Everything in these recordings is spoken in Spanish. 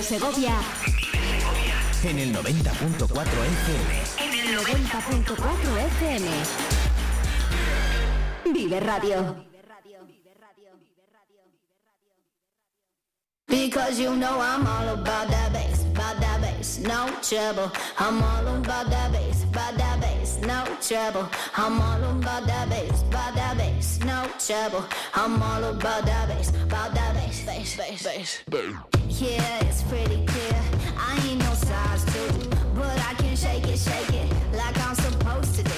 Vive Segovia. En el 90.4 FM. En el 90.4 FM. Vive Radio. Because you know I'm all about that bass, about that bass, no trouble. I'm all about that bass, about that bass, no trouble. I'm all about that bass, about that no trouble. I'm all about that bass, about that bass, bass, bass, bass. Yeah, it's pretty clear. I ain't no size two, but I can shake it, shake it like I'm supposed to do.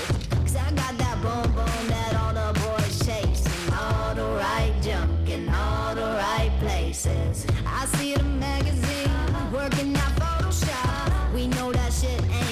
Cause I got that boom boom that all the boys chase. All the right junk in all the right places. I see the magazine working out Photoshop. We know that shit ain't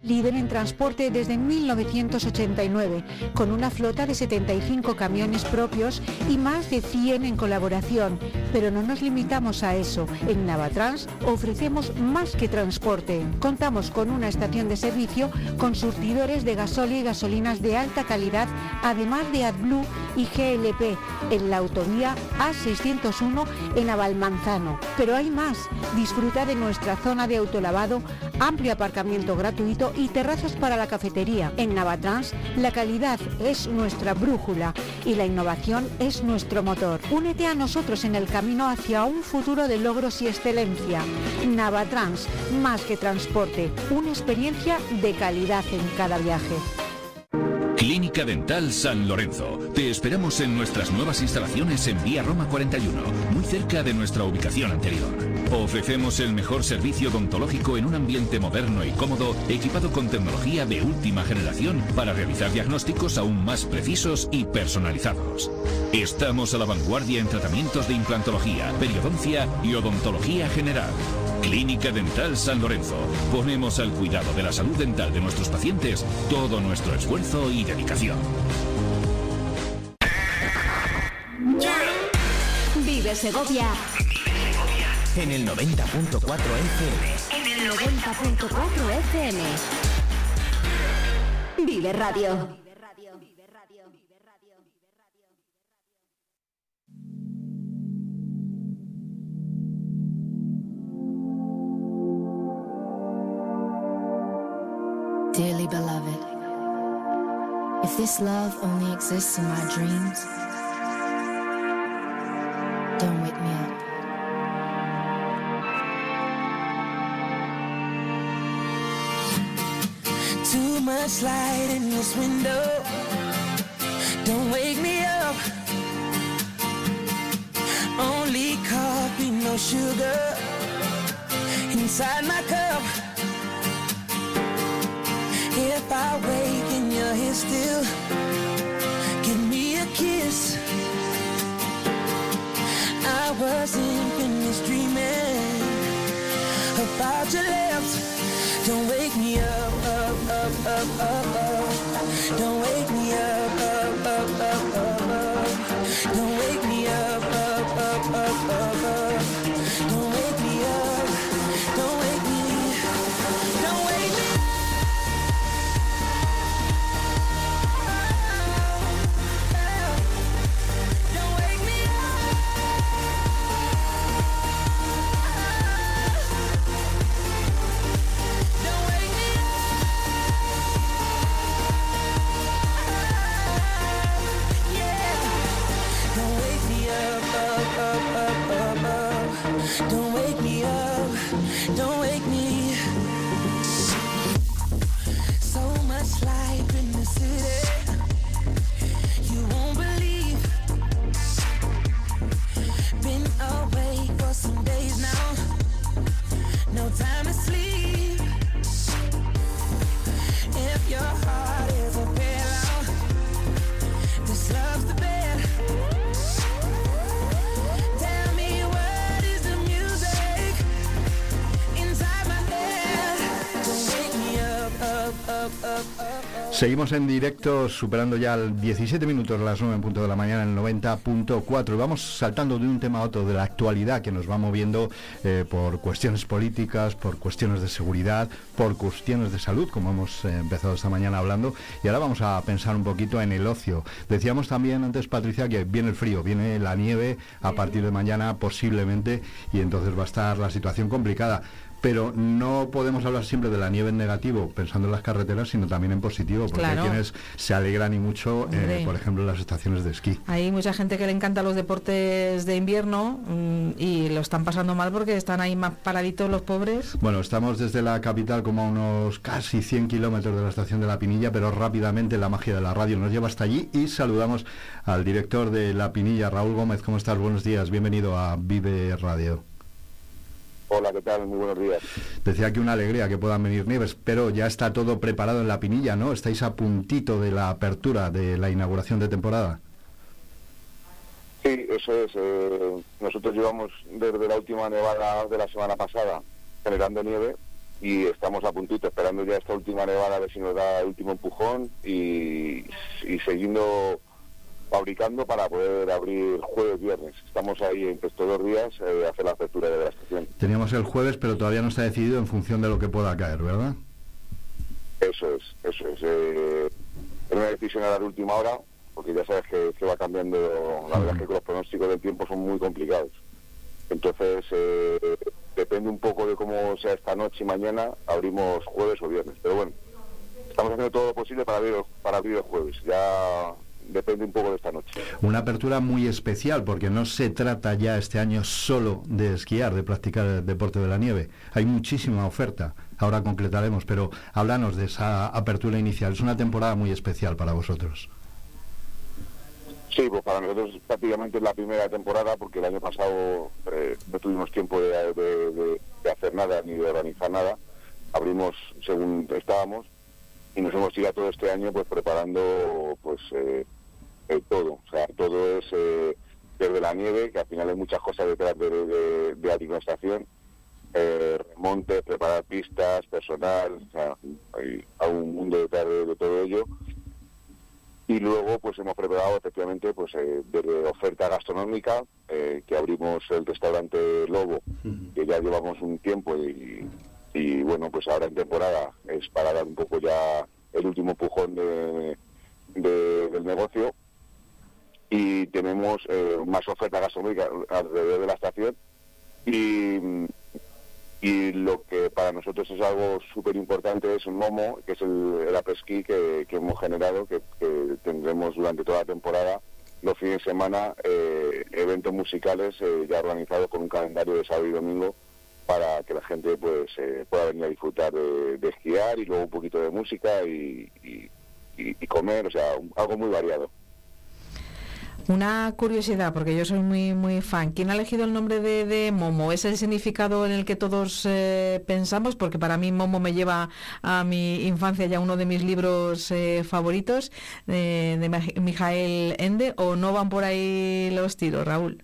Líder en transporte desde 1989, con una flota de 75 camiones propios y más de 100 en colaboración. Pero no nos limitamos a eso. En Navatrans ofrecemos más que transporte. Contamos con una estación de servicio con surtidores de gasóleo y gasolinas de alta calidad, además de AdBlue y GLP, en la autovía A601 en Avalmanzano. Pero hay más. Disfruta de nuestra zona de autolavado, amplio aparcamiento gratuito y terrazas para la cafetería. En Navatrans, la calidad es nuestra brújula y la innovación es nuestro motor. Únete a nosotros en el camino hacia un futuro de logros y excelencia. Navatrans, más que transporte, una experiencia de calidad en cada viaje. Clínica Dental San Lorenzo. Te esperamos en nuestras nuevas instalaciones en Vía Roma 41, muy cerca de nuestra ubicación anterior. Ofrecemos el mejor servicio odontológico en un ambiente moderno y cómodo, equipado con tecnología de última generación para realizar diagnósticos aún más precisos y personalizados. Estamos a la vanguardia en tratamientos de implantología, periodoncia y odontología general. Clínica Dental San Lorenzo. Ponemos al cuidado de la salud dental de nuestros pacientes todo nuestro esfuerzo y dedicación. Vive Segovia En el 90.4 FM. en el 90.4 FM. Vive Radio. Dearly beloved, if this love only exists in my dreams, Light in this window. Don't wake me up. Only coffee, no sugar. Inside my cup. If I wake and you're here still, Don't wake me up. Don't wake me. So Seguimos en directo, superando ya el 17 minutos de las 9 en punto de la mañana en el 90.4. Y Vamos saltando de un tema a otro de la actualidad que nos va moviendo eh, por cuestiones políticas, por cuestiones de seguridad, por cuestiones de salud, como hemos eh, empezado esta mañana hablando. Y ahora vamos a pensar un poquito en el ocio. Decíamos también antes, Patricia, que viene el frío, viene la nieve a partir de mañana posiblemente, y entonces va a estar la situación complicada. Pero no podemos hablar siempre de la nieve en negativo, pensando en las carreteras, sino también en positivo, porque Claro. hay quienes se alegran y mucho, eh, por ejemplo, en las estaciones de esquí. Hay mucha gente que le encanta los deportes de invierno mm, y lo están pasando mal porque están ahí más paraditos los pobres. Bueno, estamos desde la capital como a unos casi 100 kilómetros de la estación de La Pinilla, pero rápidamente la magia de la radio nos lleva hasta allí y saludamos al director de La Pinilla, Raúl Gómez. ¿Cómo estás? Buenos días, bienvenido a Vive Radio. Hola, ¿qué tal? Muy buenos días. Decía que una alegría que puedan venir nieves, pero ya está todo preparado en La Pinilla, ¿no? Estáis a puntito de la apertura, de la inauguración de temporada. Sí, eso es. eh, nosotros llevamos desde la última nevada de la semana pasada generando nieve y estamos a puntito esperando ya esta última nevada a ver si nos da el último empujón y, y siguiendo fabricando para poder abrir jueves, viernes. Estamos ahí en estos dos días eh, hacer la apertura de la estación. Teníamos el jueves, pero todavía no está decidido en función de lo que pueda caer, ¿verdad? Eso es, eso es. Eh, es una decisión a la de última hora, porque ya sabes que, que va cambiando. La verdad es que los pronósticos del tiempo son muy complicados. Entonces, eh, depende un poco de cómo sea esta noche y mañana, abrimos jueves o viernes. Pero bueno, estamos haciendo todo lo posible para abrir, para abrir el jueves. Ya depende un poco de esta noche. Una apertura muy especial porque no se trata ya este año solo de esquiar, de practicar el deporte de la nieve. Hay muchísima oferta. Ahora concretaremos, pero háblanos de esa apertura inicial. Es una temporada muy especial para vosotros. Sí, pues para nosotros prácticamente es la primera temporada porque el año pasado eh, no tuvimos tiempo de, de- de- de hacer nada ni de organizar nada. Abrimos según estábamos y nos hemos tirado todo este año pues preparando pues eh, todo. O sea, todo es eh, desde la nieve, que al final hay muchas cosas detrás de, de, de administración, eh, remontes, preparar pistas, personal, o sea, hay, hay un mundo detrás de, de todo ello. Y luego pues hemos preparado efectivamente pues eh, desde oferta gastronómica eh, que abrimos el restaurante Lobo que ya llevamos un tiempo y, y, bueno pues ahora en temporada es para dar un poco ya el último empujón de, de- del negocio y tenemos eh, más oferta gastronómica alrededor de la estación y y lo que para nosotros es algo súper importante es un momo, que es el, el apesquí que, hemos generado, que, que tendremos durante toda la temporada, los fines de semana, eh, eventos musicales eh, ya organizados con un calendario de sábado y domingo para que la gente pues eh, pueda venir a disfrutar de, esquiar y luego un poquito de música y, y- comer, o sea, algo muy variado. Una curiosidad, porque yo soy muy muy fan. ¿Quién ha elegido el nombre de, de Momo? ¿Es el significado en el que todos eh, pensamos? Porque para mí Momo me lleva a mi infancia ya uno de mis libros eh, favoritos eh, de Mijael Ende. ¿O no van por ahí los tiros, Raúl?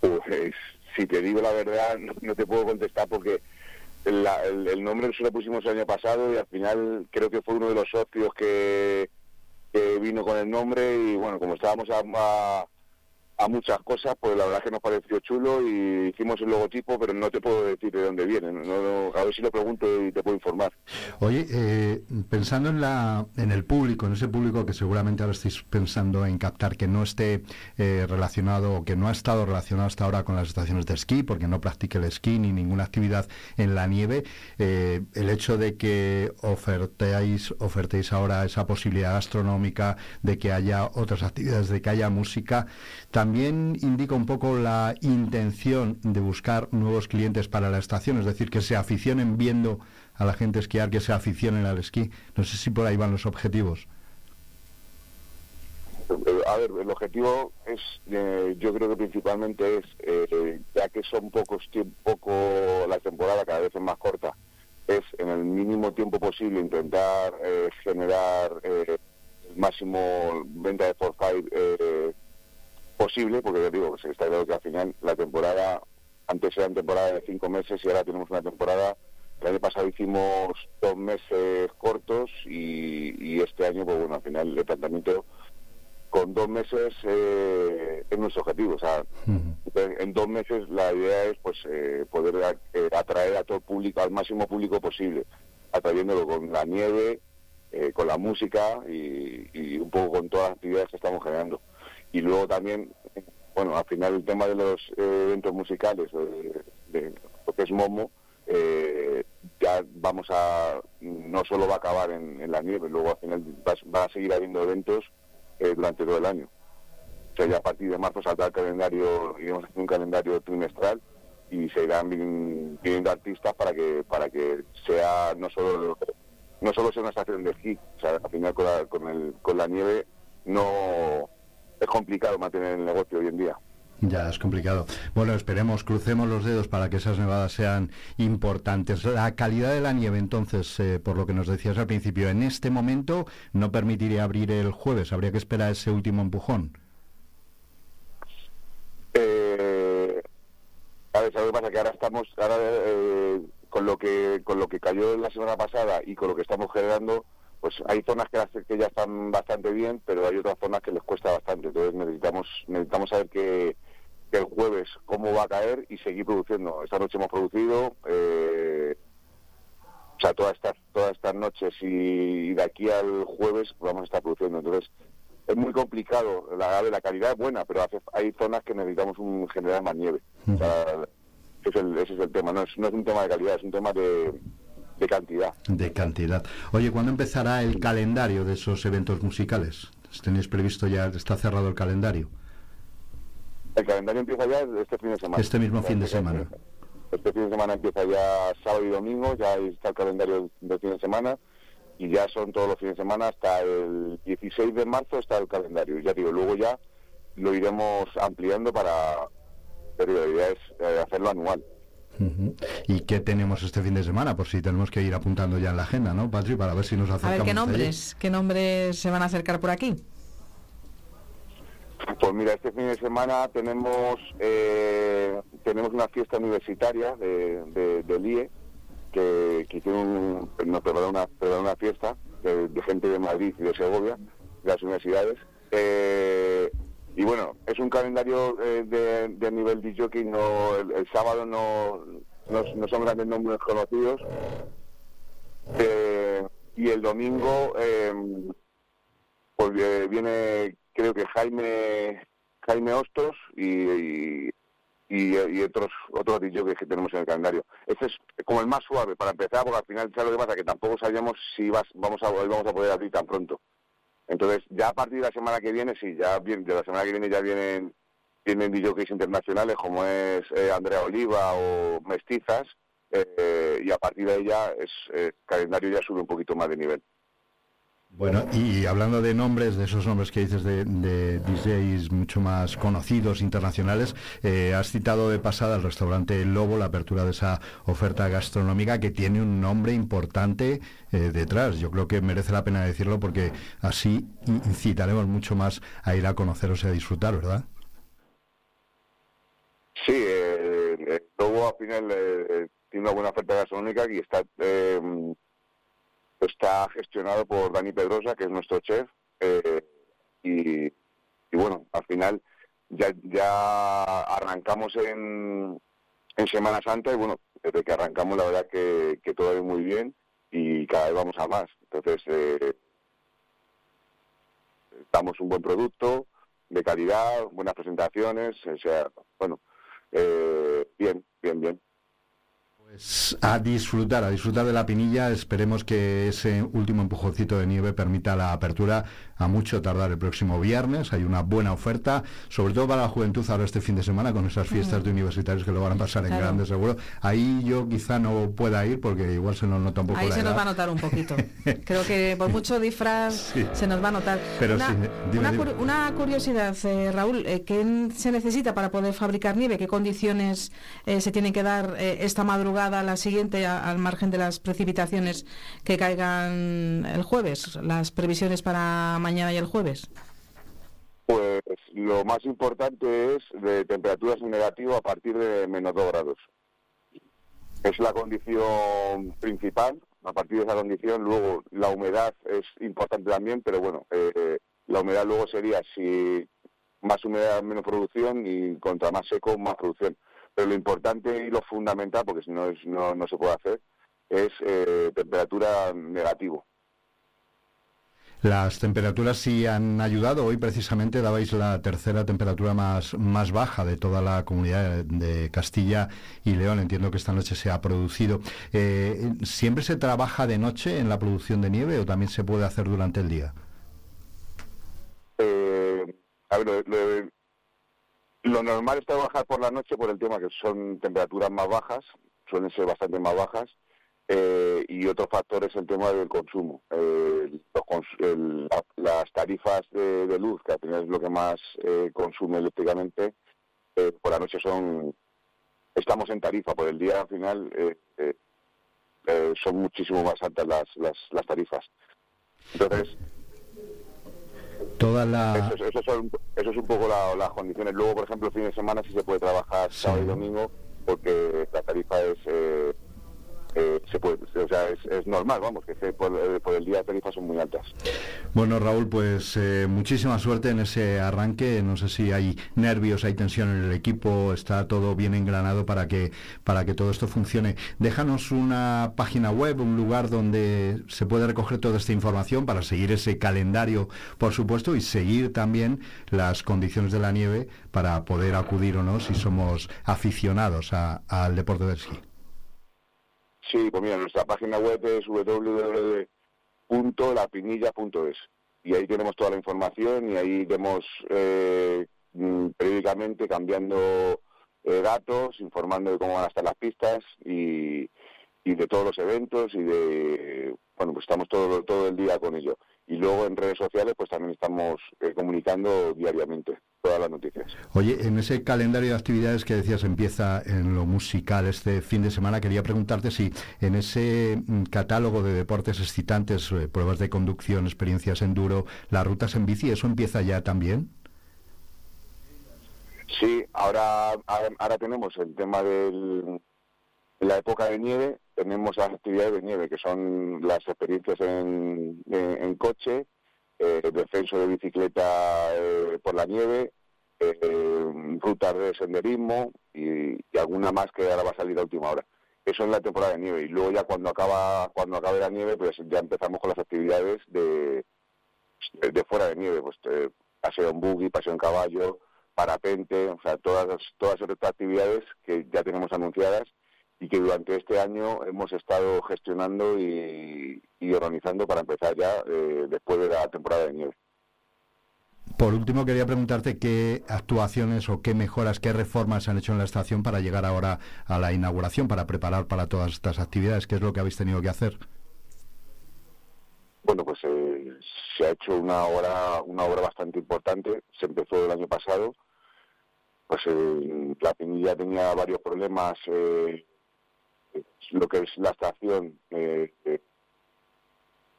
Pues si te digo la verdad, no, te puedo contestar porque el, el nombre se lo pusimos el año pasado y al final creo que fue uno de los socios que, que vino con el nombre y bueno, como estábamos a, a- a muchas cosas, pues la verdad que nos pareció chulo y hicimos el logotipo, pero no te puedo decir de dónde viene. No, no- a ver si lo pregunto y te puedo informar. Oye, eh, pensando en, la, en el público, en ese público que seguramente ahora estáis pensando en captar, que no esté eh, relacionado o que no ha estado relacionado hasta ahora con las estaciones de esquí, porque no practique el esquí ni ninguna actividad en la nieve, eh, el hecho de que ofertéis, ofertéis ahora esa posibilidad gastronómica, de que haya otras actividades, de que haya música, también indica un poco la intención de buscar nuevos clientes para la estación, es decir, que se aficionen viendo a la gente esquiar, que se aficionen al esquí. No sé si por ahí van los objetivos. A ver, el objetivo es, eh, yo creo que principalmente es, eh, ya que son pocos poco la temporada cada vez es más corta, es en el mínimo tiempo posible intentar eh, generar eh, el máximo venta de for five eh, posible, porque ya digo, pues está claro que al final la temporada, antes era una temporada de cinco meses y ahora tenemos una temporada, el año pasado hicimos dos meses cortos y, y este año, pues bueno, al final el planteamiento con dos meses eh, es nuestro objetivo. O sea, en, en dos meses la idea es pues eh, poder a- eh, atraer a todo el público, al máximo público posible, atrayéndolo con la nieve, eh, con la música y, y un poco con todas las actividades que estamos generando. Y luego también, bueno, al final el tema de los eh, eventos musicales, eh, de lo que es Momo, eh, ya vamos a, no solo va a acabar en, en la nieve, luego al final va, a seguir habiendo eventos eh, durante todo el año. O sea, ya a partir de marzo saldrá el calendario, iremos hacer un calendario trimestral y se irán vin- viniendo artistas para que para que sea no solo no solo sea una estación de esquí, o sea, al final con la, con, el, con la nieve no es complicado mantener el negocio hoy en día. Ya es complicado. Bueno, esperemos, crucemos los dedos para que esas nevadas sean importantes. La calidad de la nieve, entonces, eh, por lo que nos decías al principio, en este momento no permitiría abrir el jueves, habría que esperar ese último empujón. Eh, a ver, ¿sabes lo que pasa? Que ahora estamos, ahora eh, con lo que con lo que cayó la semana pasada y con lo que estamos generando, pues hay zonas que, las- que ya están bastante bien, pero hay otras zonas que les cuesta bastante. Entonces necesitamos necesitamos saber que, que el jueves cómo va a caer y seguir produciendo. Esta noche hemos producido, eh, o sea, todas estas todas estas noches y de aquí al jueves vamos a estar produciendo. Entonces es muy complicado. La, la calidad es buena, pero hace- hay zonas que necesitamos un generar más nieve. O sea, ese, es el, ese es el tema. No es, no es un tema de calidad, es un tema de, de cantidad. De cantidad. Oye, ¿cuándo empezará el calendario de esos eventos musicales? ¿Tenéis previsto ya, está cerrado el calendario? El calendario empieza ya este fin de semana. Este mismo fin de semana. Este fin de semana empieza ya sábado y domingo, ya está el calendario del fin de semana. y ya son todos los fines de semana hasta el 16 de marzo está el calendario. Ya digo, luego ya lo iremos ampliando para, pero la idea es eh, hacerlo anual. ¿Y qué tenemos este fin de semana? Por si tenemos que ir apuntando ya en la agenda, ¿no, Patri? Para ver si nos A acercamos. ver, ¿qué nombres, qué nombres se van a acercar por aquí? Pues mira, este fin de semana tenemos eh, tenemos una fiesta universitaria de, de, del IE que, que hicieron un- nos prepararon una, prepararon una fiesta de, de gente de Madrid y de Segovia, de las universidades. Eh, y bueno, es un calendario eh, de, nivel de jockey, no, el, sábado no, no, son grandes nombres conocidos. Eh, y el domingo eh, pues eh, viene creo que Jaime Jaime Hostos y, y, otros otros DJs que tenemos en el calendario. Este es como el más suave para empezar, porque al final sabes lo que pasa, que tampoco sabíamos si vamos a vamos a poder abrir tan pronto. Entonces, ya a partir de la semana que viene, sí, ya bien, de la semana que viene ya vienen vienen DJs internacionales como es eh, Andrea Oliva o Mestizas, eh, y a partir de ya es, eh, el calendario ya sube un poquito más de nivel. Bueno, y hablando de nombres, de esos nombres que dices de, de DJs mucho más conocidos, internacionales, eh, has citado de pasada el restaurante Lobo, la apertura de esa oferta gastronómica que tiene un nombre importante eh, detrás. Yo creo que merece la pena decirlo porque así incitaremos mucho más a ir a conoceros y a disfrutar, ¿verdad? Sí, eh, eh, Lobo al final tiene una buena oferta gastronómica y está está gestionado por Dani Pedrosa, que es nuestro chef, eh, y, bueno, al final ya, ya arrancamos en, en Semana Santa y bueno, desde que arrancamos la verdad que, que todo va muy bien y cada vez vamos a más. Entonces, eh, damos un buen producto de calidad, buenas presentaciones, o sea, bueno, eh, bien, bien, bien. Pues a disfrutar, a disfrutar de la pinilla. Esperemos que ese último empujoncito de nieve permita la apertura a mucho tardar el próximo viernes. Hay una buena oferta, sobre todo para la juventud ahora este fin de semana con esas fiestas de universitarios que lo van a pasar en Claro. grande seguro. Ahí yo quizá no pueda ir porque igual se nos nota un poco Ahí la se nos va a notar un poquito. Creo que por mucho disfraz Sí. se nos va a notar. Pero una, sí, dime, una, dime. cur- una curiosidad, eh, Raúl, eh, ¿qué se necesita para poder fabricar nieve? ¿Qué condiciones eh, se tienen que dar eh, esta madrugada, la siguiente, a- al margen de las precipitaciones que caigan el jueves? Las previsiones para mañana y el jueves. Pues lo más importante es de temperaturas negativas a partir de menos 2 grados. Es la condición principal. A partir de esa condición, luego la humedad es importante también, pero bueno, eh, la humedad luego sería si más humedad, menos producción y contra más seco, más producción. Pero lo importante y lo fundamental, porque si no, no, no se puede hacer, es eh, temperatura negativo. Las temperaturas sí han ayudado. Hoy precisamente dabais la tercera temperatura más, más baja de toda la comunidad de Castilla y León. Entiendo que esta noche se ha producido. Eh, ¿Siempre se trabaja de noche en la producción de nieve o también se puede hacer durante el día? Eh, a ver, lo, lo- lo normal es trabajar por la noche por el tema que son temperaturas más bajas, suelen ser bastante más bajas, eh, y otro factor es el tema del consumo. Eh, cons- el- la- las tarifas de, de luz, que al final es lo que más eh, consume eléctricamente, eh, por la noche son estamos en tarifa, por el día al final eh, eh, son muchísimo más altas las, las, las tarifas. Entonces, Toda la... eso, eso, son, eso es un poco la- las condiciones. Luego, por ejemplo, el fin de semana sí se puede trabajar sábado y domingo porque la tarifa es eh, se puede, o sea, es, normal, vamos, que por, eh, por el día las tarifas son muy altas. Bueno, Raúl, pues eh, muchísima suerte en ese arranque. No sé si hay nervios, hay tensión en el equipo, está todo bien engranado para que para que todo esto funcione. Déjanos una página web, un lugar donde se puede recoger toda esta información para seguir ese calendario, por supuesto, y seguir también las condiciones de la nieve para poder acudir o no si somos aficionados a- al deporte del esquí. Sí, pues mira, nuestra página web es www.lapinilla.es y ahí tenemos toda la información y ahí vemos eh, mm, periódicamente cambiando eh, datos, informando de cómo van a estar las pistas y, de todos los eventos y de bueno, pues estamos todo, todo el día con ello. Y luego en redes sociales, pues también estamos eh, comunicando diariamente todas las noticias. Oye, en ese calendario de actividades que decías empieza en lo musical este fin de semana, quería preguntarte si en ese mm, catálogo de deportes excitantes, eh, pruebas de conducción, experiencias enduro, las rutas en bici, ¿eso empieza ya también? Sí, ahora, ahora, ahora tenemos el tema del, de la época de nieve, tenemos las actividades de nieve, que son las experiencias en, en- en coche, el descenso de bicicleta eh, por la nieve, eh, rutas de senderismo y, alguna más que ahora va a salir a última hora. Eso en la temporada de nieve. Y luego ya cuando acaba cuando acabe la nieve, pues ya empezamos con las actividades de, de, fuera de nieve, pues eh, paseo en buggy, paseo en caballo, parapente, o sea, todas todas estas actividades que ya tenemos anunciadas y que durante este año hemos estado gestionando y, y organizando para empezar ya eh, después de la temporada de nieve. Por último, quería preguntarte qué actuaciones o qué mejoras, qué reformas se han hecho en la estación para llegar ahora a la inauguración, para preparar para todas estas actividades. ¿Qué es lo que habéis tenido que hacer? Bueno, pues eh, se ha hecho una obra, una obra bastante importante. Se empezó el año pasado. Pues eh, la Pinilla tenía varios problemas. eh, lo que es la estación eh, eh,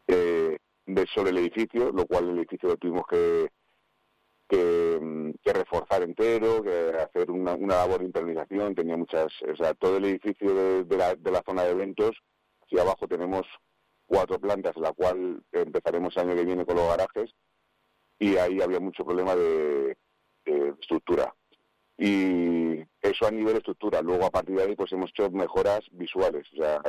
eh, de sobre el edificio, lo cual el edificio lo tuvimos que, mm, reforzar entero, que hacer una, labor de internalización. Tenía muchas, o sea, todo el edificio de, la, de la zona de eventos, hacia abajo tenemos cuatro plantas, la cual empezaremos el año que viene con los garajes, y ahí había mucho problema de estructura. Y eso a nivel estructura. Luego, a partir de ahí, pues hemos hecho mejoras visuales. O sea,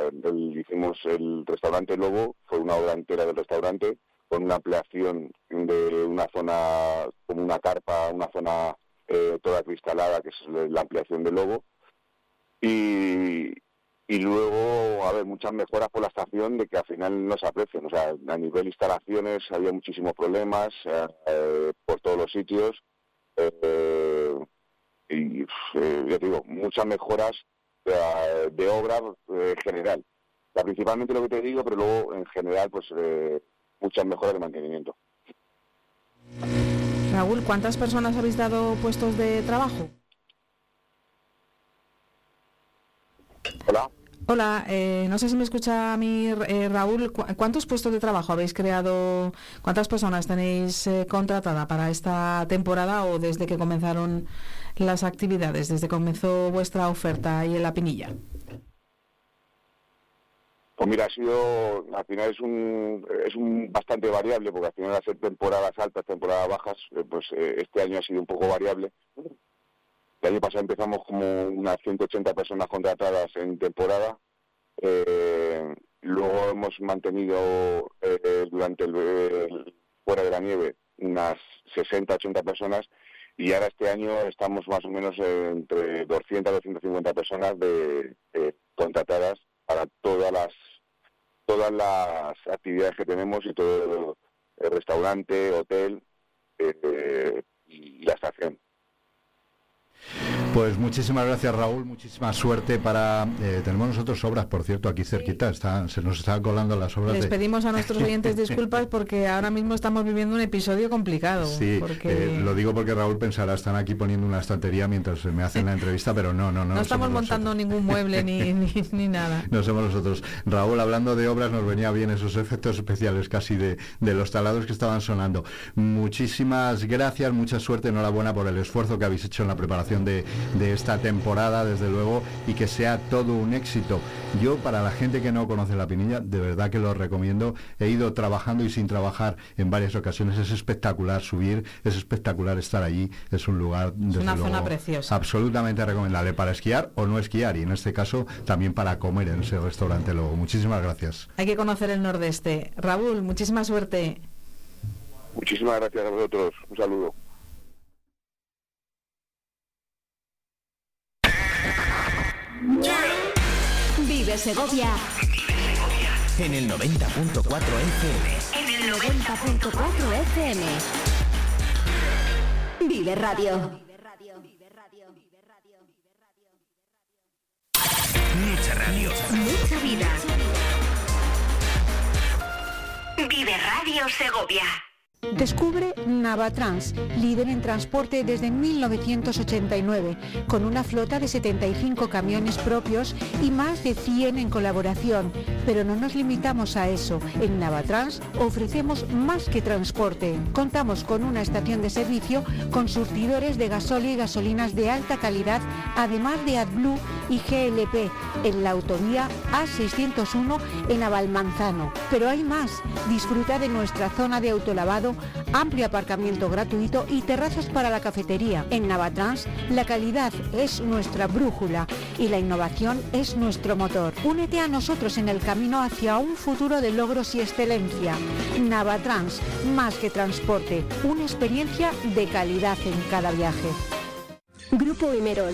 hicimos el restaurante Lobo, fue una obra entera del restaurante, con una ampliación de una zona, como una carpa, una zona eh, toda cristalada, que es la ampliación del Lobo. Y, y luego, a ver, muchas mejoras por la estación de que al final no se aprecian. O sea, a nivel instalaciones había muchísimos problemas eh, eh, por todos los sitios. Y eh, ya te digo, muchas mejoras eh, de obra eh, general. La, principalmente lo que te digo, pero luego en general, pues eh, muchas mejoras de mantenimiento. Raúl, ¿cuántas personas habéis dado puestos de trabajo? Hola. Hola, eh, no sé si me escucha a mí eh, Raúl. ¿cu- ¿Cuántos puestos de trabajo habéis creado? ¿Cuántas personas tenéis eh, contratada para esta temporada o desde que comenzaron las actividades, desde que comenzó vuestra oferta ahí en la Pinilla? Pues mira, ha sido, al final es un, es un bastante variable, porque al final hacer temporadas altas, temporadas bajas, eh, pues eh, este año ha sido un poco variable. El año pasado empezamos como unas 180 personas contratadas en temporada. Eh, luego hemos mantenido eh, durante el, el- fuera de la nieve unas 60, 80 personas y ahora este año estamos más o menos entre 200 y 250 personas de, eh, contratadas para todas las todas las actividades que tenemos y todo el restaurante, hotel eh, y la estación. Pues muchísimas gracias Raúl, muchísima suerte para... eh, tenemos nosotros obras, por cierto, aquí cerquita, está, se nos están colando las obras Les de... pedimos a nuestros oyentes disculpas porque ahora mismo estamos viviendo un episodio complicado. Sí, porque eh, lo digo porque Raúl pensará, están aquí poniendo una estantería mientras me hacen la entrevista, pero no, no, no. no estamos montando ningún mueble ni, ni, ni nada. No somos nosotros. Raúl, hablando de obras, nos venía bien esos efectos especiales casi de, de los talados que estaban sonando. Muchísimas gracias, mucha suerte, enhorabuena por el esfuerzo que habéis hecho en la preparación de, de esta temporada, desde luego, y que sea todo un éxito. Yo, para la gente que no conoce la Pinilla, de verdad que lo recomiendo. He ido trabajando y sin trabajar en varias ocasiones. Es espectacular subir, es espectacular estar allí. Es un lugar, desde una luego, zona preciosa. absolutamente recomendable para esquiar o no esquiar y en este caso también para comer en ese restaurante luego. Muchísimas gracias. Hay que conocer el nordeste. Raúl, muchísima suerte. Muchísimas gracias a vosotros. Un saludo. Vive Segovia En el 90.4 FM. en el 90.4 FM. Vive Radio. Mucha radio. Mucha vida. Radio Segovia. Descubre Navatrans, líder en transporte desde 1989, con una flota de 75 camiones propios y más de 100 en colaboración. Pero no nos limitamos a eso. En Navatrans ofrecemos más que transporte. Contamos con una estación de servicio con surtidores de gasóleo y gasolinas de alta calidad, además de AdBlue y GLP, en la autovía A601 en Avalmanzano. Pero hay más. Disfruta de nuestra zona de autolavado amplio aparcamiento gratuito y terrazas para la cafetería. En Navatrans, la calidad es nuestra brújula y la innovación es nuestro motor. Únete a nosotros en el camino hacia un futuro de logros y excelencia. Navatrans, más que transporte, una experiencia de calidad en cada viaje. Grupo Imerol,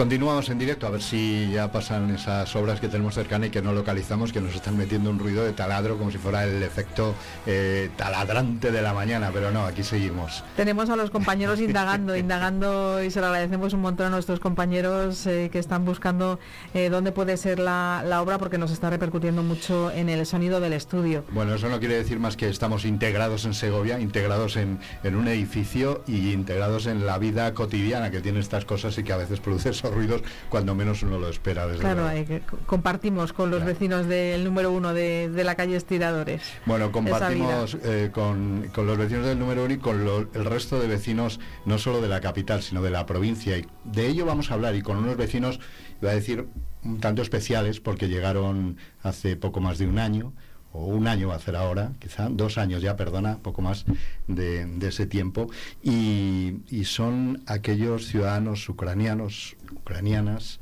Continuamos en directo a ver si ya pasan esas obras que tenemos cercanas y que no localizamos, que nos están metiendo un ruido de taladro como si fuera el efecto eh, taladrante de la mañana, pero no, aquí seguimos. Tenemos a los compañeros indagando, indagando y se lo agradecemos un montón a nuestros compañeros eh, que están buscando eh, dónde puede ser la, la obra porque nos está repercutiendo mucho en el sonido del estudio. Bueno, eso no quiere decir más que estamos integrados en Segovia, integrados en, en un edificio y integrados en la vida cotidiana que tiene estas cosas y que a veces produce ruidos cuando menos uno lo espera. Desde Claro, hay que- compartimos con los vecinos del número uno de, de la calle Estiradores. Bueno, compartimos eh, con, con los vecinos del número uno y con lo- el resto de vecinos, no solo de la capital, sino de la provincia. Y de ello vamos a hablar y con unos vecinos, iba a decir, un tanto especiales, porque llegaron hace poco más de un año, o un año va a hacer ahora, quizá, dos años ya, perdona, poco más de, de ese tiempo, y, y son aquellos ciudadanos ucranianos, ucranianas,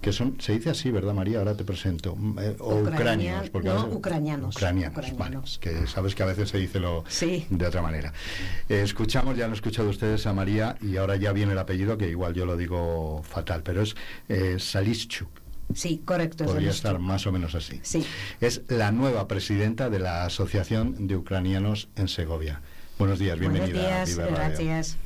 que son, se dice así, ¿verdad María? Ahora te presento. Mm, eh, o Ucrania- ucranianos. porque no, veces- ucranianos, Ucranianos, ucranianos. vale, que sabes que a veces se dice lo Sí. de otra manera. Eh, escuchamos, ya han escuchado ustedes a María y ahora ya viene el apellido, que igual yo lo digo fatal, pero es eh, Salischuk. Sí, correcto. Podría estar más o menos así. Sí. Es la nueva presidenta de la Asociación de Ucranianos en Segovia. Buenos días, bienvenida. Buenos días, a gracias.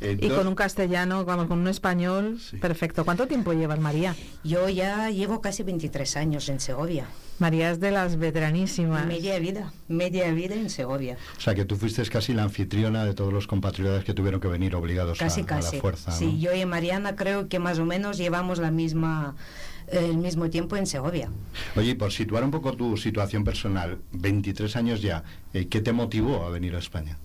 Y con un castellano, vamos, con un español, perfecto. ¿Cuánto tiempo llevas, María? Yo ya llevo casi 23 años en Segovia. María es de las veteranísimas. Media vida, media vida en Segovia. O sea, que tú fuiste casi la anfitriona de todos los compatriotas que tuvieron que venir obligados a- Casi, a, casi. la fuerza. ¿no? Sí, yo y Mariana creo que más o menos llevamos la misma, el mismo tiempo en Segovia. Oye, y por situar un poco tu situación personal, 23 años ya, eh, ¿qué te motivó a venir a España?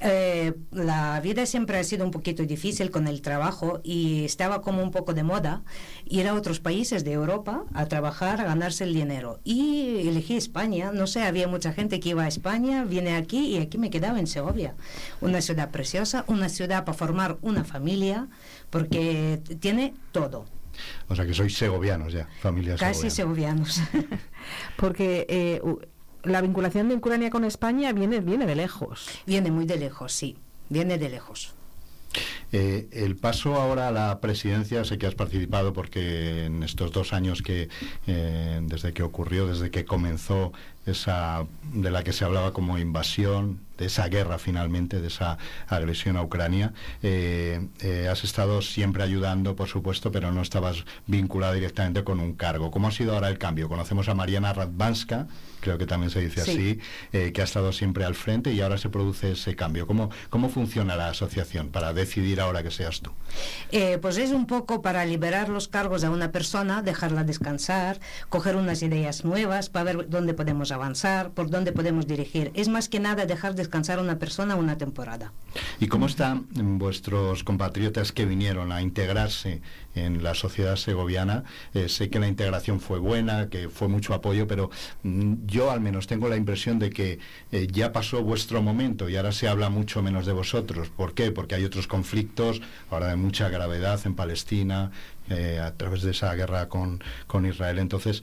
Eh, la vida siempre ha sido un poquito difícil con el trabajo y estaba como un poco de moda ir a otros países de Europa a trabajar, a ganarse el dinero. Y elegí España, no sé, había mucha gente que iba a España, vine aquí y aquí me quedaba en Segovia. Una ciudad preciosa, una ciudad para formar una familia, porque tiene todo. O sea, que sois segovianos ya, familia Casi segovianos. Porque eh, la vinculación de Ucrania con España viene, viene de lejos. Viene muy de lejos, sí, viene de lejos. Eh, el paso ahora a la presidencia, sé que has participado porque en estos dos años que, eh, desde que ocurrió, desde que comenzó esa, de la que se hablaba como invasión, de esa guerra finalmente, de esa agresión a Ucrania, eh, eh, has estado siempre ayudando, por supuesto, pero no estabas vinculada directamente con un cargo. ¿Cómo ha sido ahora el cambio? Conocemos a Mariana Radvanska, creo que también se dice Sí. así, eh, que ha estado siempre al frente y ahora se produce ese cambio. ¿Cómo, ¿Cómo funciona la asociación para decidir ahora que seas tú? Pues es un poco para liberar los cargos a una persona, dejarla descansar, coger unas ideas nuevas para ver dónde podemos avanzar, por dónde podemos dirigir. Es más que nada dejar descansar una persona una temporada. ¿Y cómo están vuestros compatriotas que vinieron a integrarse en la sociedad segoviana? Eh, sé que la integración fue buena, que fue mucho apoyo, pero mm, yo al menos tengo la impresión de que eh, ya pasó vuestro momento y ahora se habla mucho menos de vosotros. ¿Por qué? Porque hay otros conflictos, ahora de mucha gravedad en Palestina, eh, a través de esa guerra con, con Israel. Entonces,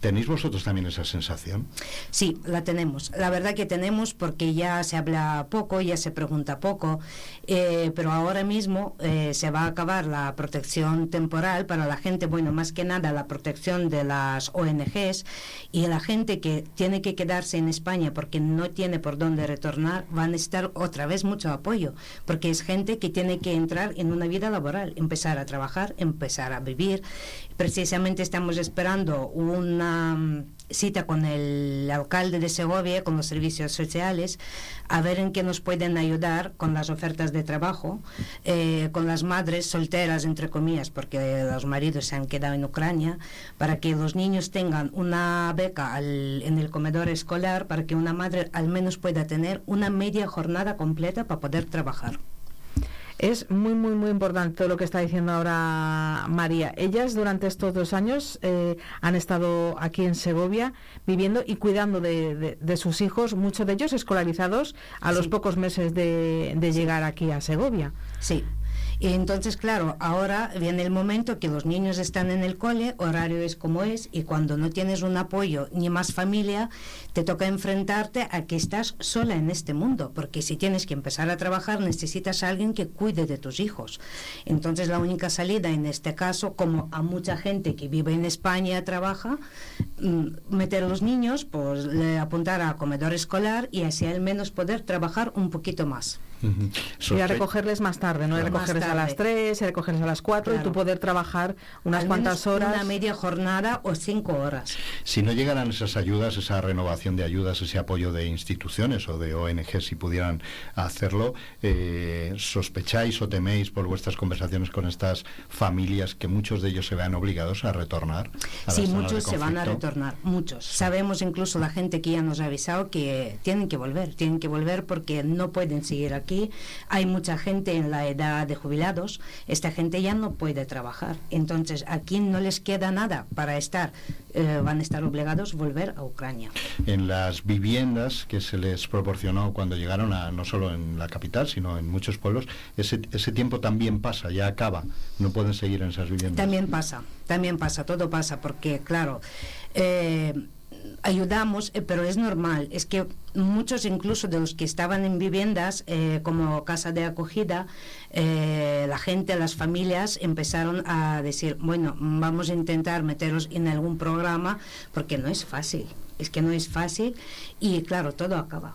¿tenéis vosotros también esa sensación? Sí, la tenemos. La verdad que tenemos porque ya se habla poco, ya se pregunta poco, eh, pero ahora mismo eh, se va a acabar la protección temporal para la gente, bueno, más que nada la protección de las ONGs y la gente que tiene que quedarse en España porque no tiene por dónde retornar, van a necesitar otra vez mucho apoyo, porque es gente que tiene que entrar en una vida laboral, empezar a trabajar, empezar a vivir. Precisamente estamos esperando una mm, cita con el alcalde de Segovia, con los servicios sociales, a ver en qué nos pueden ayudar con las ofertas de trabajo, eh, con las madres solteras, entre comillas, porque los maridos se han quedado en Ucrania, para que los niños tengan una beca al- en el comedor escolar, para que una madre al menos pueda tener una media jornada completa para poder trabajar. Es muy, muy, muy importante todo lo que está diciendo ahora María. Ellas durante estos dos años eh, han estado aquí en Segovia viviendo y cuidando de, de- de sus hijos, muchos de ellos escolarizados a los pocos meses de, de llegar aquí a Segovia. Sí. Y entonces, claro, ahora viene el momento que los niños están en el cole, horario es como es, y cuando no tienes un apoyo ni más familia, te toca enfrentarte a que estás sola en este mundo, porque si tienes que empezar a trabajar necesitas a alguien que cuide de tus hijos. Entonces la única salida en este caso, como a mucha gente que vive en España trabaja, mm, meter a los niños, pues le apuntar a comedor escolar y así al menos poder trabajar un poquito más. Y a recogerles más tarde, ¿no? Y Más recogerles a las tarde. 3, y recogerles a las 4 y Claro. tú poder trabajar unas Al cuantas menos horas. Una media jornada o cinco horas. Si no llegaran esas ayudas, esa renovación de ayudas, ese apoyo de instituciones o de ONG, si pudieran hacerlo, eh, ¿sospecháis o teméis por vuestras conversaciones con estas familias que muchos de ellos se vean obligados a retornar? a Sí, muchos se van a retornar, muchos. Sabemos incluso la gente que ya nos ha avisado que tienen que volver, tienen que volver porque no pueden seguir aquí. Hay mucha gente en la edad de jubilados, esta gente ya no puede trabajar. Entonces aquí no les queda nada para estar, eh, van a estar obligados a volver a Ucrania. En las viviendas que se les proporcionó cuando llegaron a, no solo en la capital, sino en muchos pueblos, ese, ese tiempo también pasa, ya acaba, no pueden seguir en esas viviendas. También pasa, también pasa, todo pasa, porque claro, eh, ayudamos, eh, pero es normal, es que muchos incluso de los que estaban en viviendas eh, como casa de acogida, eh, la gente, las familias empezaron a decir, bueno, vamos a intentar meterlos en algún programa, porque no es fácil, es que no es fácil y claro, todo acaba.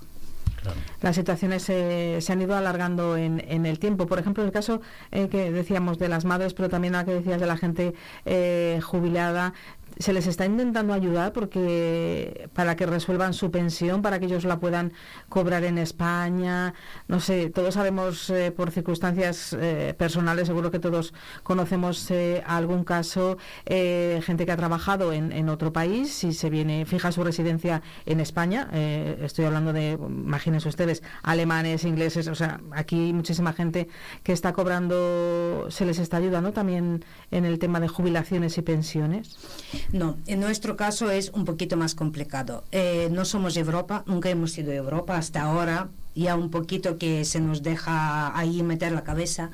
las situaciones eh, se han ido alargando en, en el tiempo. Por ejemplo, el caso eh, que decíamos de las madres, pero también la que decías de la gente eh, jubilada, se les está intentando ayudar porque para que resuelvan su pensión, para que ellos la puedan cobrar en España. No sé, todos sabemos eh, por circunstancias eh, personales, seguro que todos conocemos eh, algún caso, eh, gente que ha trabajado en, en otro país y se viene, fija su residencia en España. eh, estoy hablando de, imagínense ustedes, alemanes, ingleses, o sea, aquí muchísima gente que está cobrando, se les está ayudando también en el tema de jubilaciones y pensiones. No, en nuestro caso es un poquito más complicado. Eh, no somos Europa, nunca hemos sido Europa hasta ahora, ya un poquito que se nos deja ahí meter la cabeza,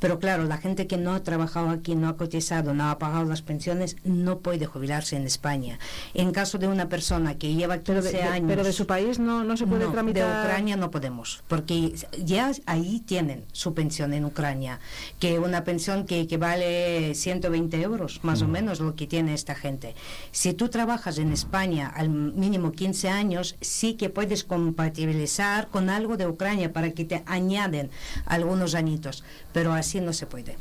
pero claro, la gente que no ha trabajado aquí, no ha cotizado, no ha pagado las pensiones, no puede jubilarse en España. En caso de una persona que lleva 15 Pero de, de- años... pero de su país no, no se puede No, tramitar. De Ucrania no podemos, porque ya ahí tienen su pensión en Ucrania, que una pensión que equivale 120 euros, más o menos lo que tiene esta gente. Si tú trabajas en España al mínimo 15 años, sí que puedes compatibilizar con algo de Ucrania para que te añaden algunos añitos, pero así no se puede.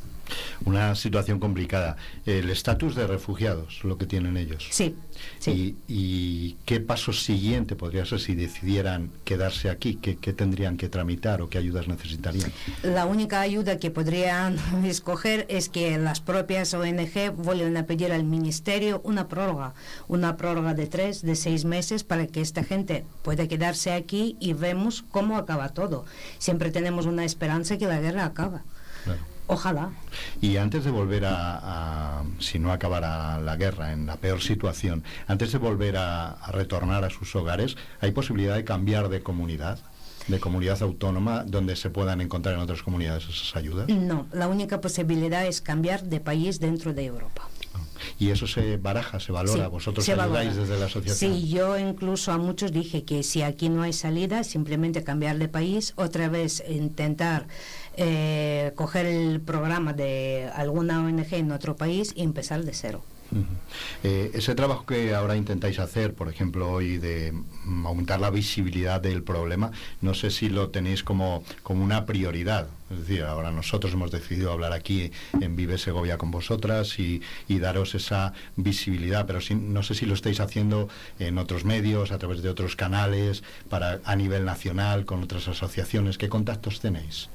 Una situación complicada. El estatus de refugiados, lo que tienen ellos. Sí, Y, y qué paso siguiente podría ser si decidieran quedarse aquí? ¿Qué, qué tendrían que tramitar o qué ayudas necesitarían? La única ayuda que podrían escoger es que las propias ONG vuelvan a pedir al Ministerio una prórroga, una prórroga de tres, de seis meses para que esta gente pueda quedarse aquí y vemos cómo acaba todo. Siempre tenemos una esperanza que la guerra acaba. Ojalá. Y antes de volver a, a- si no acabara la guerra en la peor situación, antes de volver a, a retornar a sus hogares, ¿hay posibilidad de cambiar de comunidad? de comunidad autónoma donde se puedan encontrar en otras comunidades esas ayudas No, la única posibilidad es cambiar de país dentro de Europa. y eso se baraja se valora Sí, vosotros se ayudáis valora. desde la asociación Sí, yo incluso a muchos dije que si aquí no hay salida, simplemente cambiar de país, otra vez intentar eh, coger el programa de alguna ONG en otro país y empezar de cero. Eh, ese trabajo que ahora intentáis hacer, por ejemplo, hoy de aumentar la visibilidad del problema, no sé si lo tenéis como, como una prioridad. Es decir, ahora nosotros hemos decidido hablar aquí en Vive Segovia con vosotras y, daros esa visibilidad, pero sí- no sé si lo estáis haciendo en otros medios, a través de otros canales, para a nivel nacional, con otras asociaciones. ¿Qué contactos tenéis?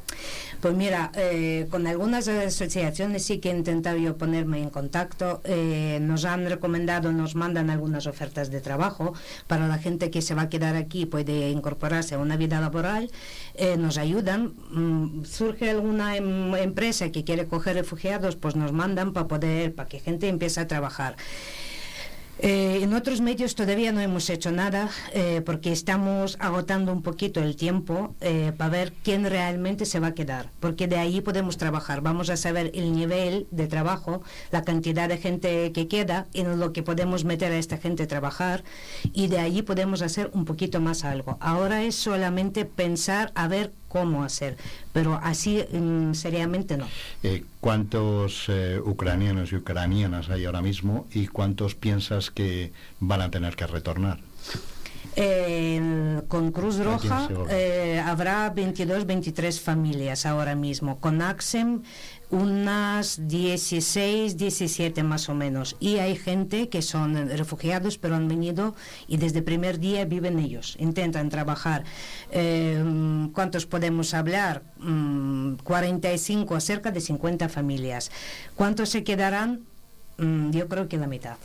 Pues mira, eh, con algunas asociaciones sí que he intentado yo ponerme en contacto. eh, nos han recomendado, nos mandan algunas ofertas de trabajo para la gente que se va a quedar aquí, puede incorporarse a una vida laboral. eh, nos ayudan. Mm, surge alguna em- empresa que quiere coger refugiados, pues nos mandan para poder, para que gente empiece a trabajar. Eh, en otros medios todavía no hemos hecho nada eh, porque estamos agotando un poquito el tiempo eh, para ver quién realmente se va a quedar, porque de ahí podemos trabajar. Vamos a saber el nivel de trabajo, la cantidad de gente que queda, en lo que podemos meter a esta gente a trabajar y de ahí podemos hacer un poquito más algo. Ahora es solamente pensar a ver cómo hacer, pero así mm, seriamente no. Eh, ¿Cuántos eh, ucranianos y ucranianas hay ahora mismo y cuántos piensas que van a tener que retornar? Eh, con Cruz Roja eh, habrá 22, 23 familias ahora mismo. Con AXEM unas 16, 17 más o menos. Y hay gente que son refugiados, pero han venido y desde el primer día viven ellos, intentan trabajar. Eh, ¿Cuántos podemos hablar? Mm, 45, cerca de 50 familias. ¿Cuántos se quedarán? Mm, yo creo que la mitad.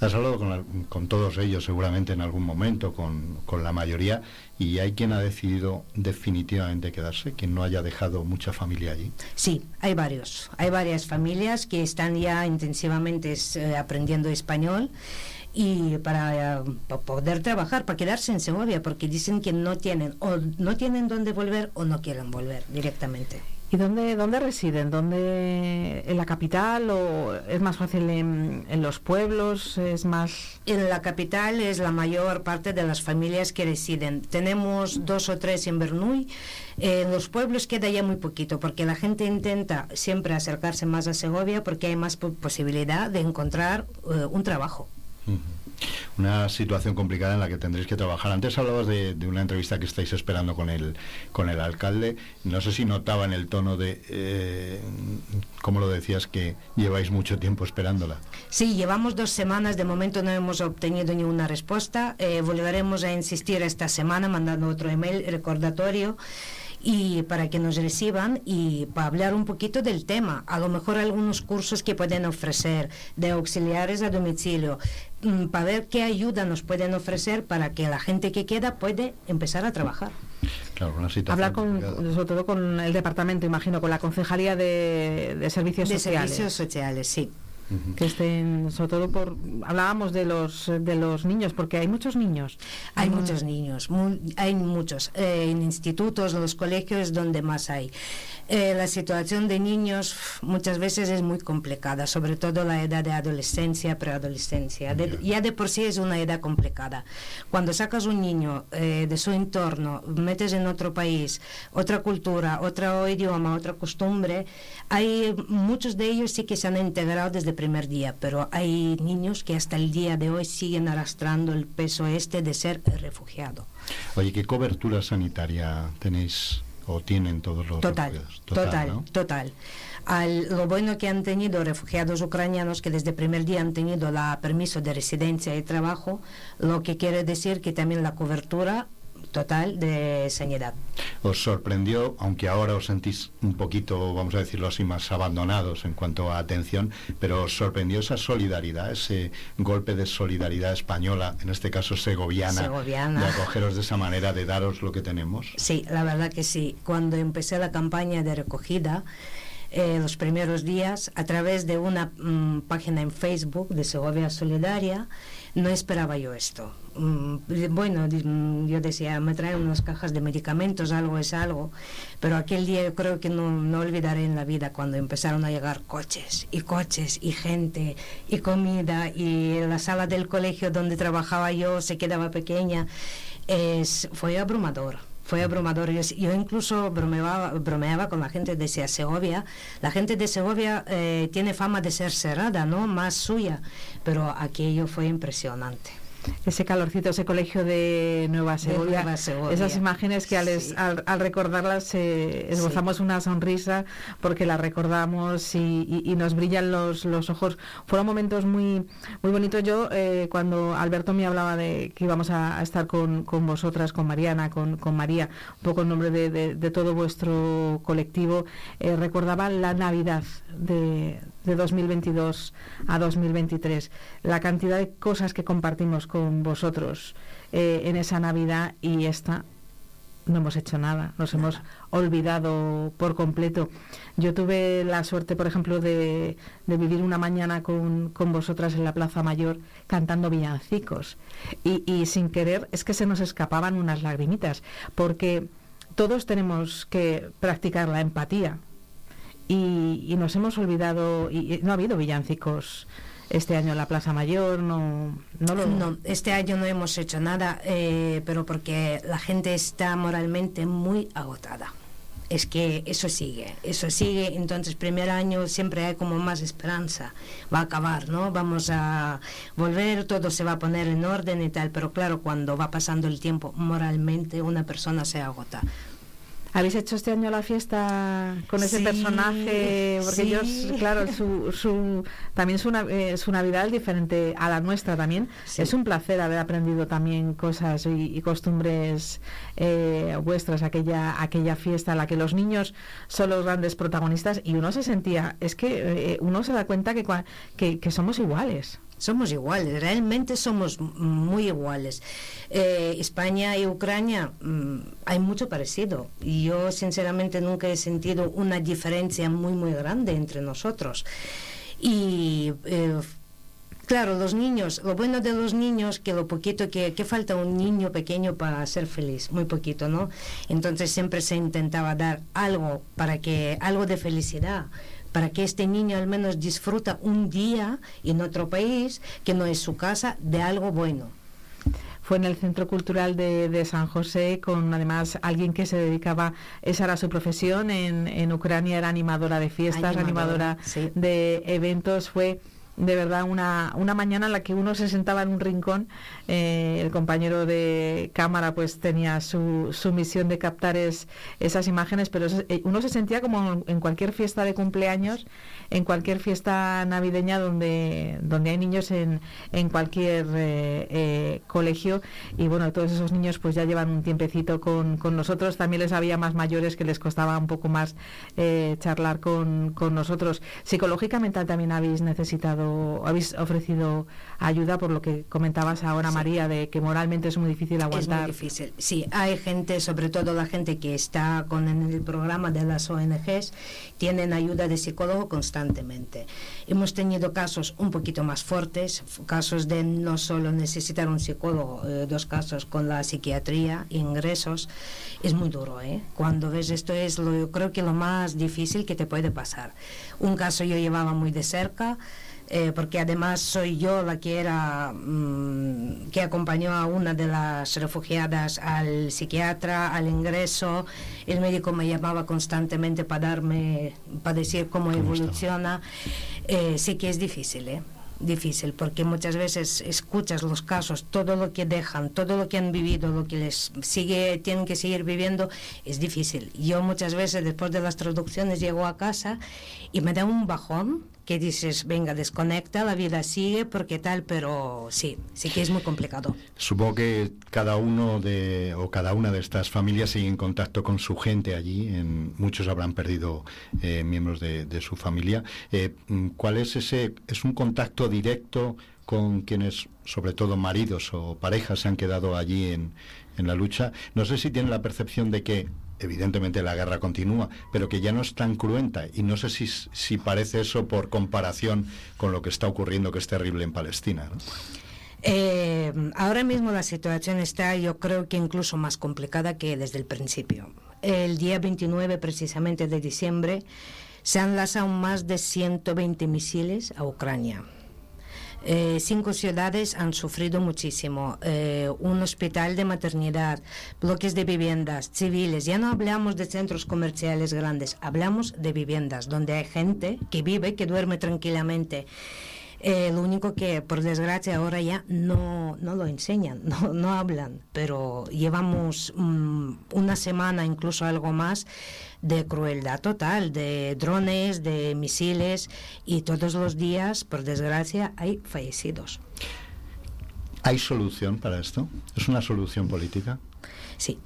Has hablado con, la- con todos ellos seguramente en algún momento, con, con la mayoría, y hay quien ha decidido definitivamente quedarse, quien no haya dejado mucha familia allí. Sí, hay varios. Hay varias familias que están ya intensivamente eh, aprendiendo español y para, eh, poder trabajar, para quedarse en Segovia, porque dicen que no tienen o no tienen dónde volver o no quieren volver directamente. ¿Y dónde, dónde residen? ¿Dónde, ¿En la capital o es más fácil en, en los pueblos? ¿Es más...? En la capital es la mayor parte de las familias que residen. Tenemos dos o tres en Bernuy. Eh, en los pueblos queda ya muy poquito, porque la gente intenta siempre acercarse más a Segovia porque hay más po- posibilidad de encontrar eh, un trabajo. Una situación complicada en la que tendréis que trabajar. Antes hablabas de, una entrevista que estáis esperando con el, con el alcalde. No sé si notaba en el tono de, eh, como lo decías, que lleváis mucho tiempo esperándola. Sí, llevamos dos semanas, de momento no hemos obtenido ninguna respuesta. Eh, volveremos a insistir esta semana mandando otro email recordatorio y para que nos reciban y para hablar un poquito del tema. A lo mejor algunos cursos que pueden ofrecer de auxiliares a domicilio, mm, para ver qué ayuda nos pueden ofrecer para que la gente que queda puede empezar a trabajar. Claro, una situación Hablar con, complicada. sobre todo con el departamento, imagino, con la Concejalía de, de Servicios De Sociales. servicios sociales, sí. Que estén, sobre todo por... Hablábamos de los, de los niños, porque hay muchos niños. Hay Mm. muchos niños, mu- hay muchos. Eh, en institutos, en los colegios, donde más hay. Eh, la situación de niños muchas veces es muy complicada, sobre todo la edad de adolescencia, preadolescencia. De- ya de por sí es una edad complicada. Cuando sacas un niño eh, de su entorno, metes en otro país, otra cultura, otro idioma, otra costumbre, hay muchos de ellos sí que se han integrado desde primer día, pero hay niños que hasta el día de hoy siguen arrastrando el peso este de ser refugiado. Oye, ¿qué cobertura sanitaria tenéis o tienen todos los Total, refugiados? total, ¿no? total. Al- lo bueno que han tenido refugiados ucranianos que desde el primer día han tenido la permiso de residencia y trabajo, lo que quiere decir que también la cobertura total de sanidad. ¿Os sorprendió, aunque ahora os sentís un poquito, vamos a decirlo así, más abandonados en cuanto a atención, pero os sorprendió esa solidaridad, ese golpe de solidaridad española, en este caso segoviana, Segoviana. de acogeros de esa manera, de daros lo que tenemos? Sí, la verdad que sí. Cuando empecé la campaña de recogida, eh, los primeros días, a través de una mm, página en Facebook de Segovia Solidaria, no esperaba yo esto. Mm, bueno, mm, yo decía, me traen unas cajas de medicamentos, algo es algo, pero aquel día yo creo que no, no olvidaré en la vida cuando empezaron a llegar coches y coches y gente y comida y la sala del colegio donde trabajaba yo se quedaba pequeña. Es, fue abrumador. Fue abrumador. Yo, incluso bromeaba, bromeaba con la gente de Se- Segovia. La gente de Segovia eh, tiene fama de ser cerrada, ¿no? Más suya. Pero aquello fue impresionante. Ese calorcito, ese colegio de Nueva Segovia, Nueva Segovia. esas imágenes que al, es- al- al recordarlas eh, esbozamos una sonrisa porque las recordamos y, y- y nos brillan los, los ojos. Fueron momentos muy muy bonitos. Yo, eh, cuando Alberto me hablaba de que íbamos a, a estar con, con vosotras, con Mariana, con, con María, un poco en nombre de, de- de todo vuestro colectivo, eh, recordaba la Navidad de, de 2022 a 2023, la cantidad de cosas que compartimos con vosotros eh, en esa Navidad y esta no hemos hecho nada, nos hemos olvidado por completo. Yo tuve la suerte, por ejemplo, de, de vivir una mañana con, con vosotras en la Plaza Mayor cantando villancicos. Y, y sin querer es que se nos escapaban unas lagrimitas, porque todos tenemos que practicar la empatía y, y nos hemos olvidado, y, no ha habido villancicos este año en la Plaza Mayor, no, no lo... Este año no hemos hecho nada, eh, pero porque la gente está moralmente muy agotada. Es que eso sigue, eso sigue, entonces primer año siempre hay como más esperanza, va a acabar, ¿no? Vamos a volver, todo se va a poner en orden y tal, pero claro, cuando va pasando el tiempo, moralmente una persona se agota. ¿Habéis hecho este año la fiesta con ese Sí, personaje? Porque sí. ellos, claro, su, su, también su, eh, su Navidad es diferente a la nuestra también. Sí. Es un placer haber aprendido también cosas y, y costumbres eh, vuestras, aquella, aquella fiesta en la que los niños son los grandes protagonistas y uno se sentía, es que eh, uno se da cuenta que, que, que somos iguales. Somos iguales, realmente somos muy iguales. Eh, España y Ucrania mm, hay mucho parecido. Y yo sinceramente nunca he sentido una diferencia muy muy grande entre nosotros. Y eh, claro, los niños, lo bueno de los niños que lo poquito que, que falta un niño pequeño para ser feliz, muy poquito, ¿no? Entonces siempre se intentaba dar algo para que algo de felicidad para que este niño al menos disfruta un día en otro país que no es su casa de algo bueno. Fue en el Centro Cultural de, de San José con además alguien que se dedicaba, esa era su profesión, en, en Ucrania era animadora de fiestas, Animadora, animadora sí. de eventos, fue de verdad una, una mañana en la que uno se sentaba en un rincón, eh, el compañero de cámara pues tenía su, su misión de captar es- esas imágenes, pero eso- eh, uno se sentía como en cualquier fiesta de cumpleaños, en cualquier fiesta navideña donde, donde hay niños en, en cualquier eh, eh, colegio y bueno, todos esos niños pues ya llevan un tiempecito con, con nosotros, también les había más mayores que les costaba un poco más eh, charlar con, con nosotros. Psicológicamente también habéis necesitado, habéis ofrecido ayuda por lo que comentabas ahora María, de que moralmente es muy difícil Es aguantar. muy difícil. Sí, hay gente, sobre todo la gente que está con en el programa de las ONGs, tienen ayuda de psicólogo constantemente. Hemos tenido casos un poquito más fuertes, casos de no solo necesitar un psicólogo, eh, dos casos con la psiquiatría, ingresos. Es muy duro, ¿eh? Cuando ves esto es lo, yo creo que lo más difícil que te puede pasar. Un caso yo llevaba muy de cerca. Eh, porque además soy yo la que era mm, que acompañó a una de las refugiadas al psiquiatra, al ingreso. El médico me llamaba constantemente para darme, para decir cómo, evoluciona. Eh, sí que es difícil, ¿eh? difícil porque muchas veces escuchas los casos, todo lo que dejan, todo lo que han vivido, lo que les sigue, tienen que seguir viviendo, es difícil. Yo muchas veces después de las traducciones llego a casa y me da un bajón que dices, venga, desconecta, la vida sigue porque tal, pero sí, sí que es muy complicado. Supongo que cada uno de o cada una de estas familias sigue en contacto con su gente allí. En, muchos habrán perdido eh, miembros de, su familia. Eh, ¿Cuál es ese? ¿Es un contacto directo con quienes, sobre todo maridos o parejas, se han quedado allí en, en la lucha? No sé si tienen la percepción de que evidentemente la guerra continúa, pero que ya no es tan cruenta. Y no sé si, si parece eso por comparación con lo que está ocurriendo, que es terrible en Palestina. ¿no? Eh, ahora mismo la situación está, yo creo que incluso más complicada que desde el principio. El día 29 precisamente de diciembre se han lanzado más de 120 misiles a Ucrania. Eh, cinco ciudades han sufrido muchísimo. Eh, un hospital de maternidad, bloques de viviendas civiles. Ya no hablamos de centros comerciales grandes, hablamos de viviendas donde hay gente que vive, que duerme tranquilamente. Eh, lo único que, por desgracia, ahora ya no, no lo enseñan, no, no hablan, pero llevamos mm, una semana, incluso algo más, de crueldad total, de drones, de misiles, y todos los días, por desgracia, hay fallecidos. ¿Hay solución para esto? ¿Es una solución política? Sí,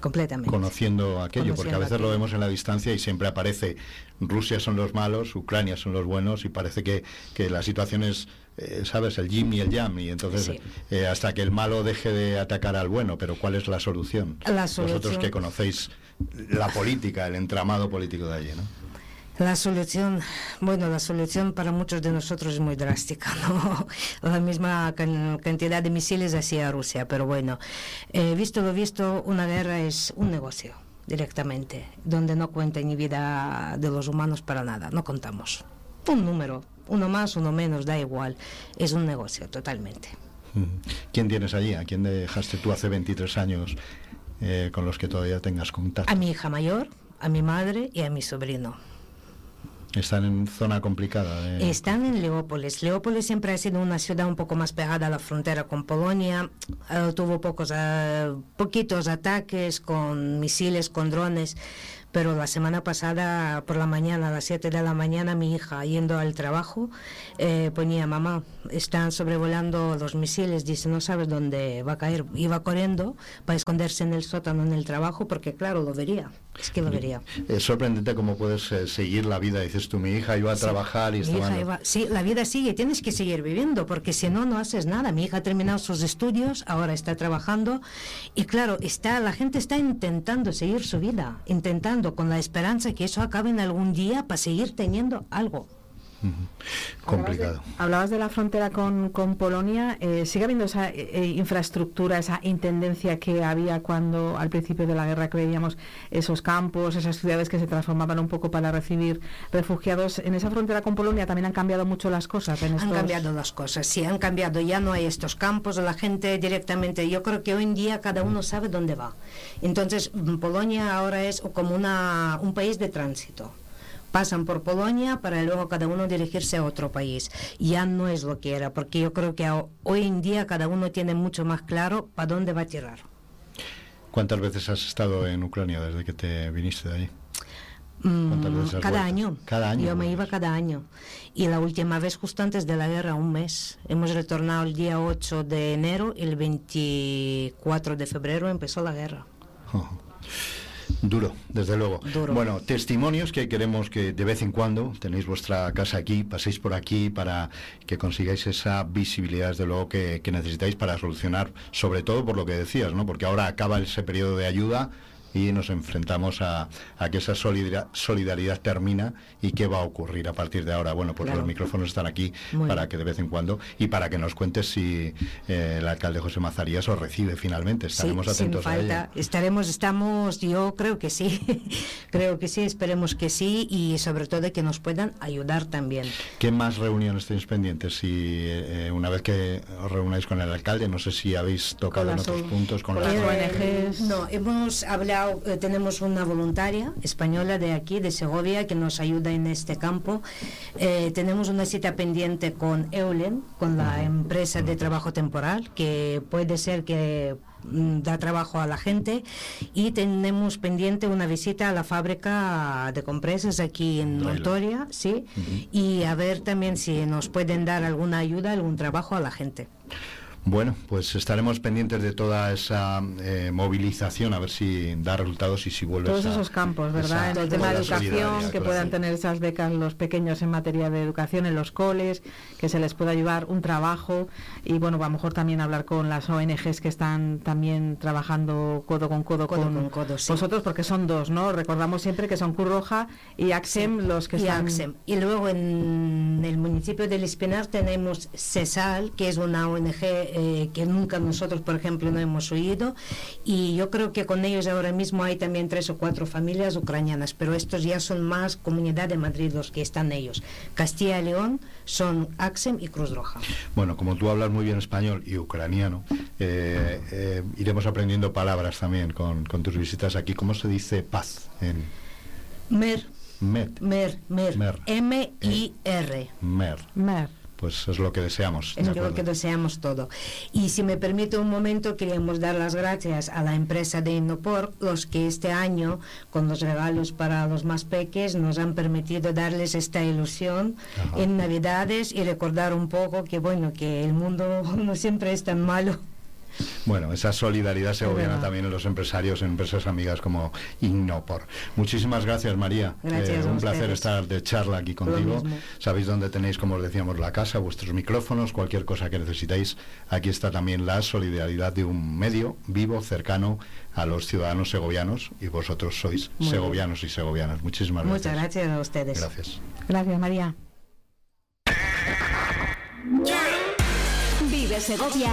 completamente. Conociendo aquello, porque a veces lo vemos en la distancia y siempre aparece Rusia son los malos, Ucrania son los buenos y parece que, que la situación es eh, ¿sabes? El Jim y el Jam, y entonces Sí. eh, hasta que el malo deje de atacar al bueno, pero ¿cuál es la solución? La Vosotros solución- que conocéis la política, el entramado político de allí, ¿no? La solución, bueno, la solución para muchos de nosotros es muy drástica, ¿no? La misma can- cantidad de misiles hacia Rusia, pero bueno, eh, visto lo visto, una guerra es un negocio directamente, donde no cuenta ni vida de los humanos para nada, no contamos. Un número, uno más, uno menos, da igual, es un negocio totalmente. ¿Quién tienes allí? ¿A quién dejaste tú hace 23 años eh, con los que todavía tengas contacto? A mi hija mayor, a mi madre y a mi sobrino. Están en zona complicada. de- Están en Leópolis. Leópolis siempre ha sido una ciudad un poco más pegada a la frontera con Polonia. Eh, tuvo pocos, eh, poquitos ataques con misiles, con drones. Pero la semana pasada, por la mañana, a las 7 de la mañana, mi hija, yendo al trabajo, eh, ponía, mamá, están sobrevolando los misiles, dice, no sabes dónde va a caer. Iba corriendo para esconderse en el sótano en el trabajo, porque claro, lo vería. Es que lo vería. Es sorprendente cómo puedes eh, seguir la vida. Dices tú, mi hija iba a Sí, trabajar y estaba... iba- sí, la vida sigue, tienes que seguir viviendo, porque si no, no haces nada. Mi hija ha terminado sus estudios, ahora está trabajando, y claro, está, la gente está intentando seguir su vida, intentando con la esperanza que eso acabe en algún día para seguir teniendo algo. Complicado. Hablabas de la frontera con, con Polonia. eh, ¿Sigue habiendo esa eh, eh, infraestructura, esa intendencia que había cuando al principio de la guerra creíamos esos campos, esas ciudades que se transformaban un poco para recibir refugiados? ¿En esa frontera con Polonia también han cambiado mucho las cosas? En Han estos- cambiado las cosas, sí, han cambiado. Ya no hay estos campos, la gente directamente. Yo creo que hoy en día cada uno sabe dónde va. Entonces, mm, Polonia ahora es como una, un país de tránsito. Pasan por Polonia para luego cada uno dirigirse a otro país. Ya no es lo que era, porque yo creo que hoy en día cada uno tiene mucho más claro para dónde va a tirar. ¿Cuántas veces has estado en Ucrania desde que te viniste de allí? Mm, ¿Cuántas veces has cada año. Cada año Yo me iba cada año. Y la última vez, justo antes de la guerra, un mes. Hemos retornado el día 8 de enero y el 24 de febrero empezó la guerra. Duro, desde luego. Duro. Bueno, testimonios que queremos que de vez en cuando tenéis vuestra casa aquí, paséis por aquí para que consigáis esa visibilidad, desde luego, que, que necesitáis para solucionar, sobre todo por lo que decías, ¿no? Porque ahora acaba ese periodo de ayuda y nos enfrentamos a, a que esa solidar- solidaridad termina y qué va a ocurrir a partir de ahora. Bueno, pues Claro. los micrófonos están aquí Muy para que de vez en cuando y para que nos cuentes si eh, el alcalde José Mazarías os recibe finalmente. Estaremos Sí, sin atentos a ello. falta. Estaremos, estamos, yo creo que sí. creo que sí, esperemos que sí y sobre todo que nos puedan ayudar también. ¿Qué más reuniones tenéis pendientes? Si eh, una vez que os reunáis con el alcalde, no sé si habéis tocado en otros puntos con con las Eh, ONGs. No, hemos hablado, eh, tenemos una voluntaria española de aquí, de Segovia, que nos ayuda en este campo. Eh, tenemos una cita pendiente con Eulen, con la empresa de trabajo temporal, que puede ser que mm, da trabajo a la gente y tenemos pendiente una visita a la fábrica de compresas aquí en. Montoria, sí, y a ver también si nos pueden dar alguna ayuda, algún trabajo a la gente. Bueno, pues estaremos pendientes de toda esa eh, movilización, a ver si da resultados y si vuelve Todos esa- esos campos, ¿verdad? esa en el tema de educación, que claro. puedan tener esas becas los pequeños en materia de educación en los coles, que se les pueda ayudar un trabajo y bueno, a lo mejor también hablar con las ONGs que están también trabajando codo con codo, Codo con, con codo, sí. vosotros, porque son dos, ¿no? Recordamos siempre que son Cruz Roja y AXEM los que y están... AXEM. Y luego en el municipio del Espinar tenemos CESAL, que es una ONG eh, que nunca nosotros, por ejemplo, no hemos oído. Y yo creo que con ellos ahora mismo hay también tres o cuatro familias ucranianas, pero estos ya son más Comunidad de Madrid los que están ellos. Castilla y León son AXEM y Cruz Roja. Bueno, como tú hablas muy bien español y ucraniano, eh, eh, iremos aprendiendo palabras también con, con tus visitas aquí. ¿Cómo se dice paz en MER, Met? MER, MER, Mer. M-I-R. Mer. Mer. Pues es lo que deseamos. de Es lo que deseamos todo. Y si me permite un momento, queríamos dar las gracias a la empresa de Innopor, los que este año, con los regalos para los más peques, nos han permitido darles esta ilusión Ajá. en Navidades y recordar un poco que, bueno, que el mundo no siempre es tan malo. Bueno, esa solidaridad segoviana también en los empresarios, en empresas amigas como Innopor. Muchísimas gracias, María. Eh, Gracias un placer estar de charla aquí contigo. Sabéis dónde tenéis, como os decíamos, la casa, vuestros micrófonos, cualquier cosa que necesitéis. Aquí está también la solidaridad de un medio vivo, cercano a los ciudadanos segovianos y vosotros sois Muy bien. segovianos y segovianas. Muchísimas gracias. Muchas gracias a ustedes. Gracias. Gracias, María. Vive Segovia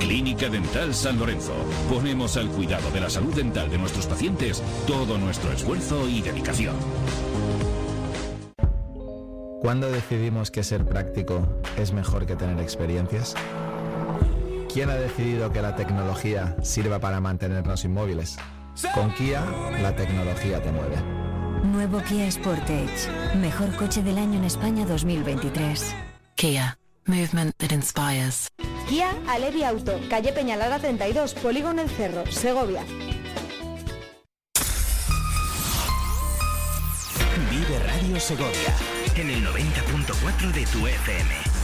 Clínica Dental San Lorenzo. Ponemos al cuidado de la salud dental de nuestros pacientes todo nuestro esfuerzo y dedicación. ¿Cuándo decidimos que ser práctico es mejor que tener experiencias? ¿Quién ha decidido que la tecnología sirva para mantenernos inmóviles? Con Kia, la tecnología te mueve. Nuevo Kia Sportage. Mejor coche del año en España 2023. Kia. Movement that inspires. Kia Alevi Auto, calle Peñalara 32, Polígono El Cerro, Segovia. Vive Radio Segovia. En el 90.4 de tu FM.